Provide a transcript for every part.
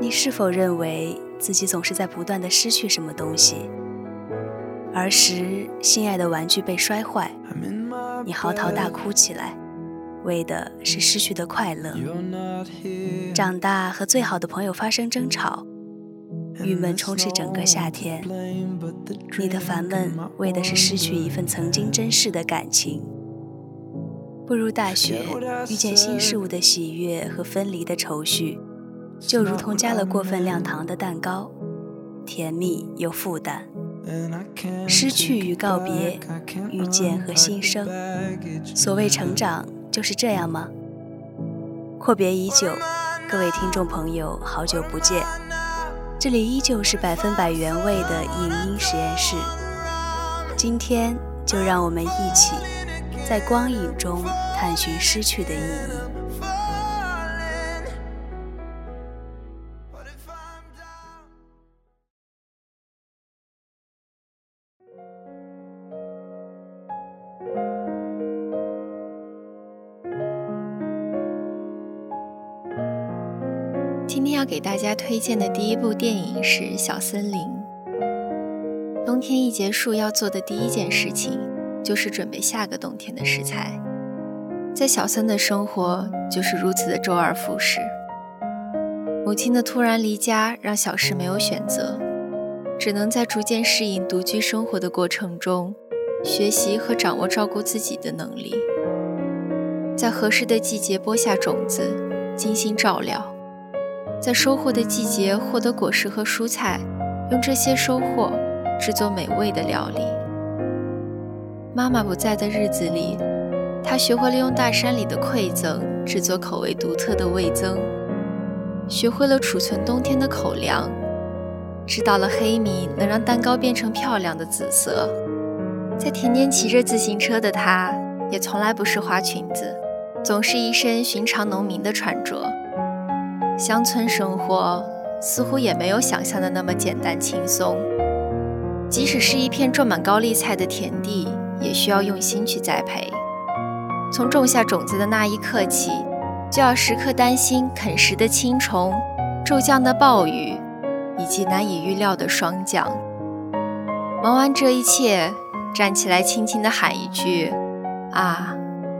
你是否认为自己总是在不断的失去什么东西？儿时心爱的玩具被摔坏，你嚎啕大哭起来。为的是失去的快乐。长大和最好的朋友发生争吵，郁闷充斥整个夏天。你的烦闷为的是失去一份曾经珍视的感情。步入大学，遇见新事物的喜悦和分离的愁绪，就如同加了过分量糖的蛋糕，甜蜜又负担。失去与告别，遇见和新生。所谓成长。就是这样吗？阔别已久，各位听众朋友，好久不见。这里依旧是百分百原味的影音实验室。今天就让我们一起在光影中探寻失去的意义。要给大家推荐的第一部电影是《小森林》。冬天一结束，要做的第一件事情就是准备下个冬天的食材。在小森的生活就是如此的周而复始。母亲的突然离家让小石没有选择，只能在逐渐适应独居生活的过程中，学习和掌握照顾自己的能力。在合适的季节播下种子，精心照料。在收获的季节获得果实和蔬菜，用这些收获制作美味的料理。妈妈不在的日子里，她学会了用大山里的馈赠制作口味独特的味增，学会了储存冬天的口粮，知道了黑米能让蛋糕变成漂亮的紫色。在田间骑着自行车的她，也从来不是花裙子，总是一身寻常农民的穿着。乡村生活似乎也没有想象的那么简单轻松。即使是一片种满高丽菜的田地，也需要用心去栽培。从种下种子的那一刻起，就要时刻担心啃食的青虫、骤降的暴雨，以及难以预料的霜降。忙完这一切，站起来轻轻地喊一句：“啊，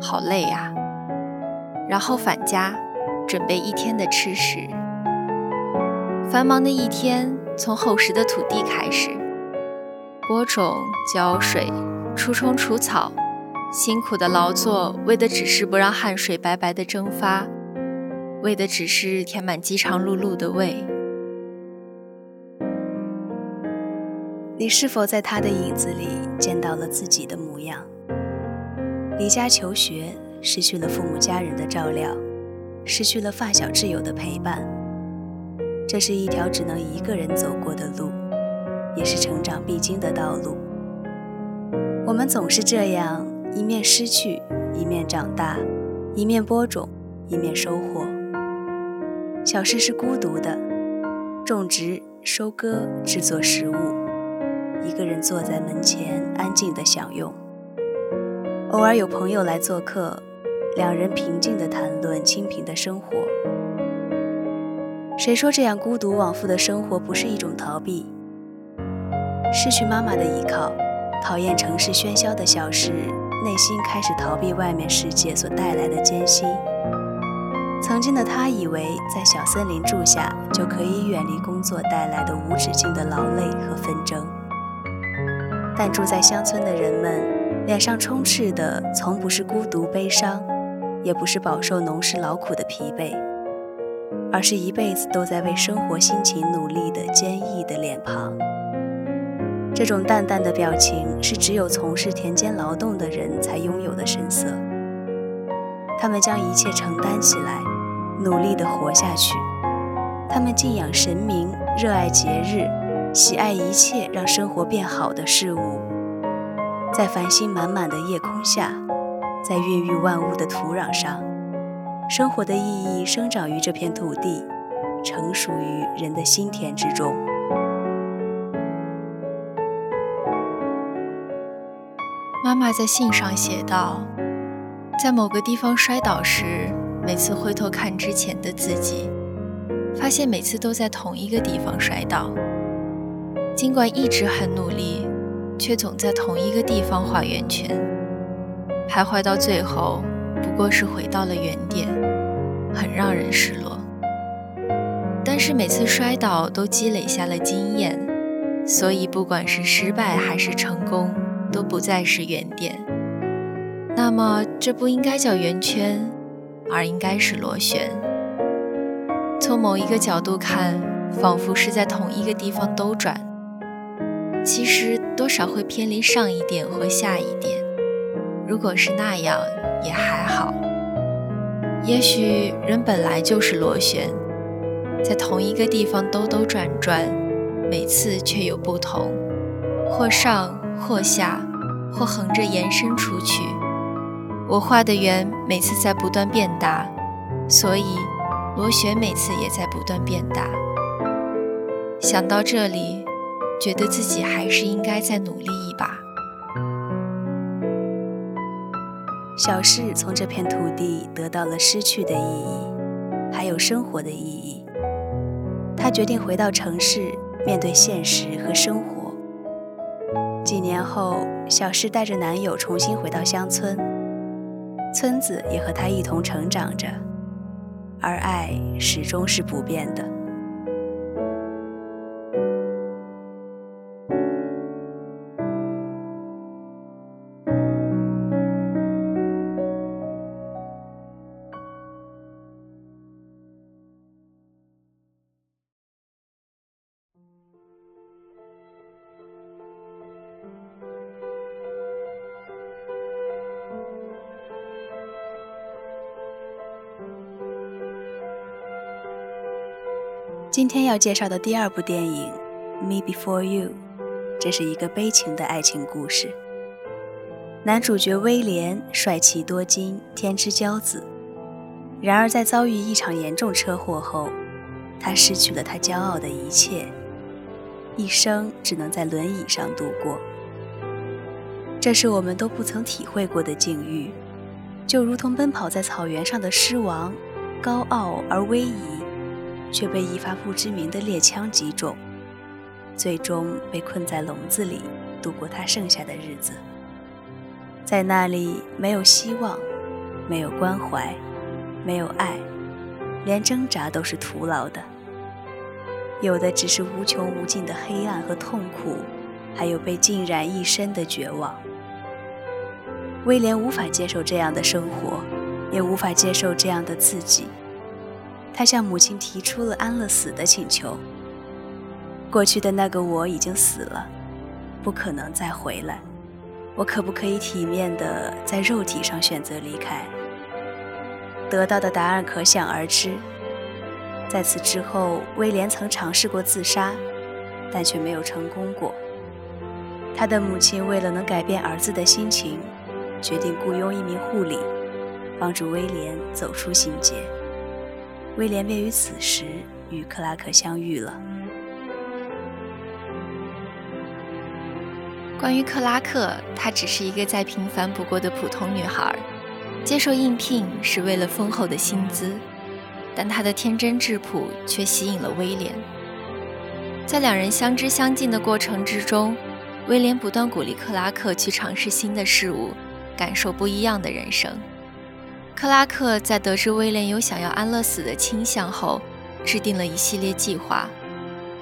好累啊！”然后返家。准备一天的吃食。繁忙的一天从厚实的土地开始，播种、浇水、除虫除草，辛苦的劳作，为的只是不让汗水白白的蒸发，为的只是填满饥肠辘辘的胃。你是否在他的影子里见到了自己的模样？离家求学，失去了父母家人的照料。失去了发小挚友的陪伴，这是一条只能一个人走过的路，也是成长必经的道路。我们总是这样，一面失去，一面长大，一面播种，一面收获。小事是孤独的，种植、收割、制作食物，一个人坐在门前安静的享用。偶尔有朋友来做客。两人平静地谈论清贫的生活。谁说这样孤独往复的生活不是一种逃避？失去妈妈的依靠，讨厌城市喧嚣的小事，内心开始逃避外面世界所带来的艰辛。曾经的他以为在小森林住下就可以远离工作带来的无止境的劳累和纷争，但住在乡村的人们脸上充斥的从不是孤独悲伤，也不是饱受农事劳苦的疲惫，而是一辈子都在为生活辛勤努力的坚毅的脸庞。这种淡淡的表情是只有从事田间劳动的人才拥有的神色。他们将一切承担起来，努力地活下去。他们敬仰神明，热爱节日，喜爱一切让生活变好的事物。在繁星满满的夜空下，在孕育万物的土壤上，生活的意义生长于这片土地，成熟于人的心田之中。妈妈在信上写道。在某个地方摔倒时，每次回头看之前的自己，发现每次都在同一个地方摔倒。尽管一直很努力，却总在同一个地方画圆圈，徘徊到最后，不过是回到了原点，很让人失落。但是每次摔倒都积累下了经验，所以不管是失败还是成功，都不再是原点。那么，这不应该叫圆圈，而应该是螺旋。从某一个角度看，仿佛是在同一个地方兜转，其实多少会偏离上一点或下一点。如果是那样，也还好。也许人本来就是螺旋，在同一个地方兜兜转转，每次却有不同，或上或下，或横着延伸出去。我画的圆每次在不断变大，所以螺旋每次也在不断变大。想到这里，觉得自己还是应该再努力一把。小事从这片土地得到了失去的意义，还有生活的意义。他决定回到城市，面对现实和生活。几年后，小诗带着男友重新回到乡村。村子也和他一同成长着，而爱始终是不变的。今天要介绍的第二部电影《Me Before You》，这是一个悲情的爱情故事。男主角威廉帅气多金，天之骄子。然而，在遭遇一场严重车祸后，他失去了他骄傲的一切，一生只能在轮椅上度过。这是我们都不曾体会过的境遇，就如同奔跑在草原上的狮王，高傲而威仪。却被一发不知名的猎枪击中，最终被困在笼子里度过他剩下的日子。在那里，没有希望，没有关怀，没有爱，连挣扎都是徒劳的。有的只是无穷无尽的黑暗和痛苦，还有被浸染一身的绝望。威廉无法接受这样的生活，也无法接受这样的自己。他向母亲提出了安乐死的请求。过去的那个我已经死了，不可能再回来。我可不可以体面的在肉体上选择离开？得到的答案可想而知。在此之后，威廉曾尝试过自杀，但却没有成功过。他的母亲为了能改变儿子的心情，决定雇佣一名护理，帮助威廉走出心结。威廉便于此时与克拉克相遇了。关于克拉克，她只是一个再平凡不过的普通女孩，接受应聘是为了丰厚的薪资，但她的天真质朴却吸引了威廉。在两人相知相近的过程之中，威廉不断鼓励克拉克去尝试新的事物，感受不一样的人生。克拉克在得知威廉有想要安乐死的倾向后，制定了一系列计划，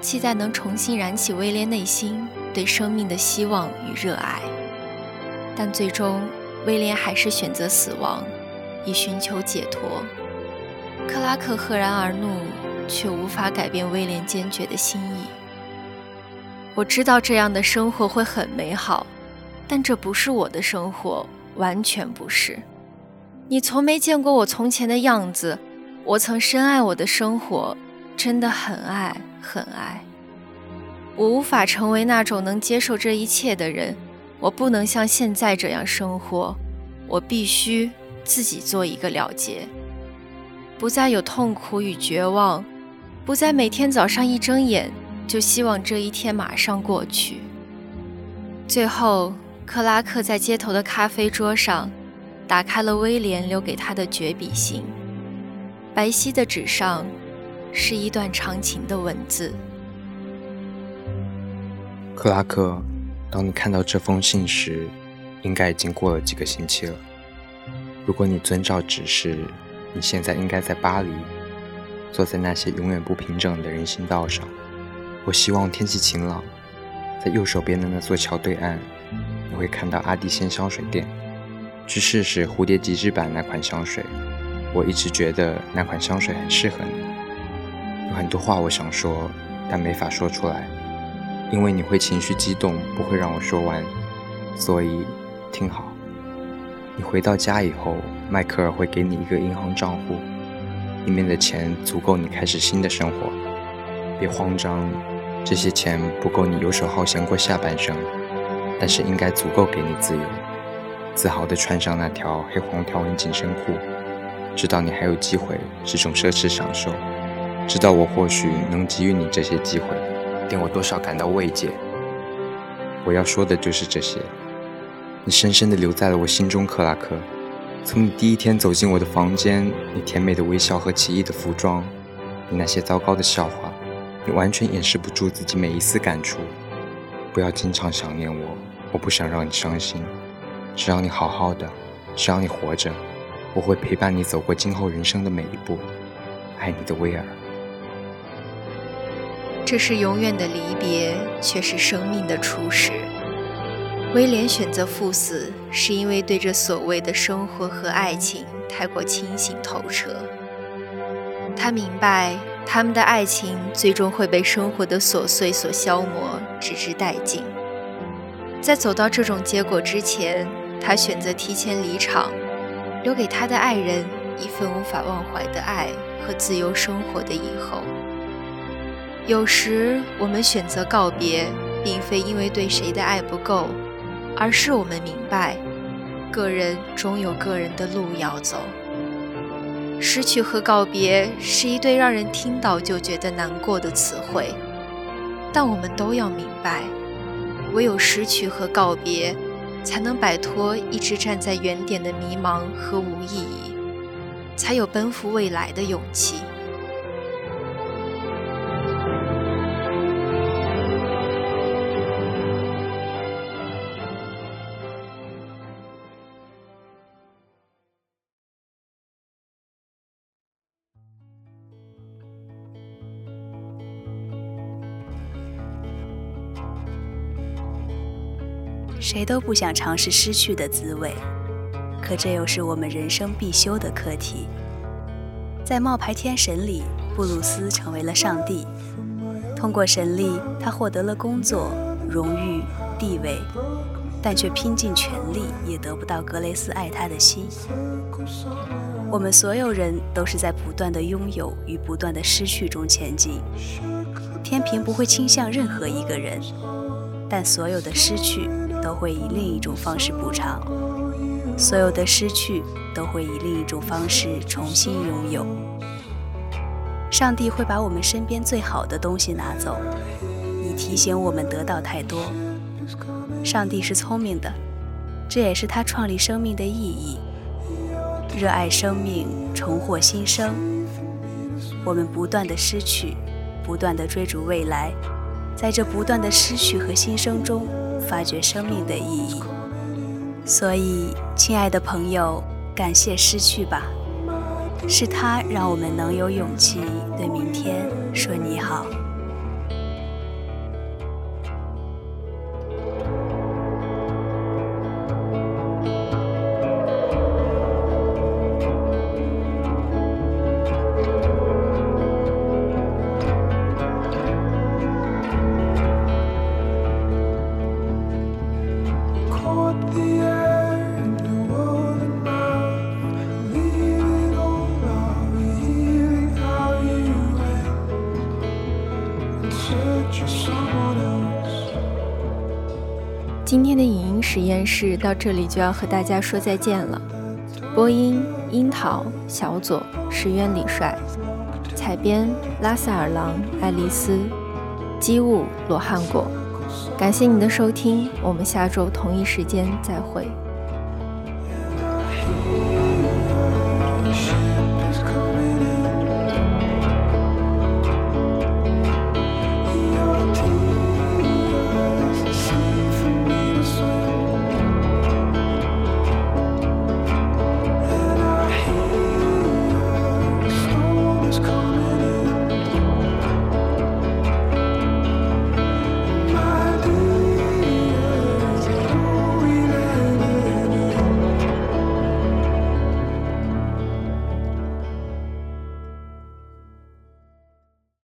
期待能重新燃起威廉内心对生命的希望与热爱。但最终，威廉还是选择死亡，以寻求解脱。克拉克赫然而怒，却无法改变威廉坚决的心意。我知道这样的生活会很美好，但这不是我的生活，完全不是。你从没见过我从前的样子。我曾深爱我的生活，真的很爱很爱。我无法成为那种能接受这一切的人。我不能像现在这样生活，我必须自己做一个了结，不再有痛苦与绝望，不再每天早上一睁眼就希望这一天马上过去。最后，克拉克在街头的咖啡桌上打开了威廉留给他的绝笔信，白皙的纸上是一段长情的文字。克拉克。当你看到这封信时，应该已经过了几个星期了。如果你遵照指示，你现在应该在巴黎，坐在那些永远不平整的人行道上。我希望天气晴朗，在右手边的那座桥对岸，你会看到阿蒂仙香水店，去试试蝴蝶极致版那款香水。我一直觉得那款香水很适合你。有很多话我想说，但没法说出来。因为你会情绪激动，不会让我说完，所以听好。你回到家以后，迈克尔会给你一个银行账户，里面的钱足够你开始新的生活。别慌张，这些钱不够你游手好闲过下半生，但是应该足够给你自由，自豪地穿上那条黑黄条纹紧身裤，知道你还有机会是种奢侈享受，知道我或许能给予你这些机会。令我多少感到慰藉。我要说的就是这些。你深深地留在了我心中，克拉克。从你第一天走进我的房间，你甜美的微笑和奇异的服装，你那些糟糕的笑话，你完全掩饰不住自己每一丝感触。不要经常想念我，我不想让你伤心。只要你好好的，只要你活着，我会陪伴你走过今后人生的每一步。爱你的威尔。这是永远的离别，却是生命的初始。威廉选择赴死，是因为对这所谓的生活和爱情太过清醒透彻。他明白，他们的爱情最终会被生活的琐碎所消磨，直至殆尽。在走到这种结果之前，他选择提前离场，留给他的爱人一份无法忘怀的爱和自由生活的以后。有时我们选择告别，并非因为对谁的爱不够，而是我们明白，个人终有个人的路要走。失去和告别是一对让人听到就觉得难过的词汇，但我们都要明白，唯有失去和告别，才能摆脱一直站在原点的迷茫和无意义，才有奔赴未来的勇气。谁都不想尝试失去的滋味，可这又是我们人生必修的课题。在冒牌天神里，布鲁斯成为了上帝。通过神力，他获得了工作、荣誉、地位，但却拼尽全力也得不到格雷斯爱他的心。我们所有人都是在不断的拥有与不断的失去中前进。天平不会倾向任何一个人，但所有的失去。都会以另一种方式补偿，所有的失去都会以另一种方式重新拥有。上帝会把我们身边最好的东西拿走，以提醒我们得到太多。上帝是聪明的，这也是他创立生命的意义。热爱生命，重获新生。我们不断的失去，不断的追逐未来，在这不断的失去和新生中。发掘生命的意义。所以，亲爱的朋友，感谢失去吧，是他让我们能有勇气对明天说你好。今天的影音实验室到这里就要和大家说再见了。播音：樱桃、小左、石原里帅；采编：拉萨尔郎、爱丽丝；机务：罗汉果。感谢你的收听，我们下周同一时间再会。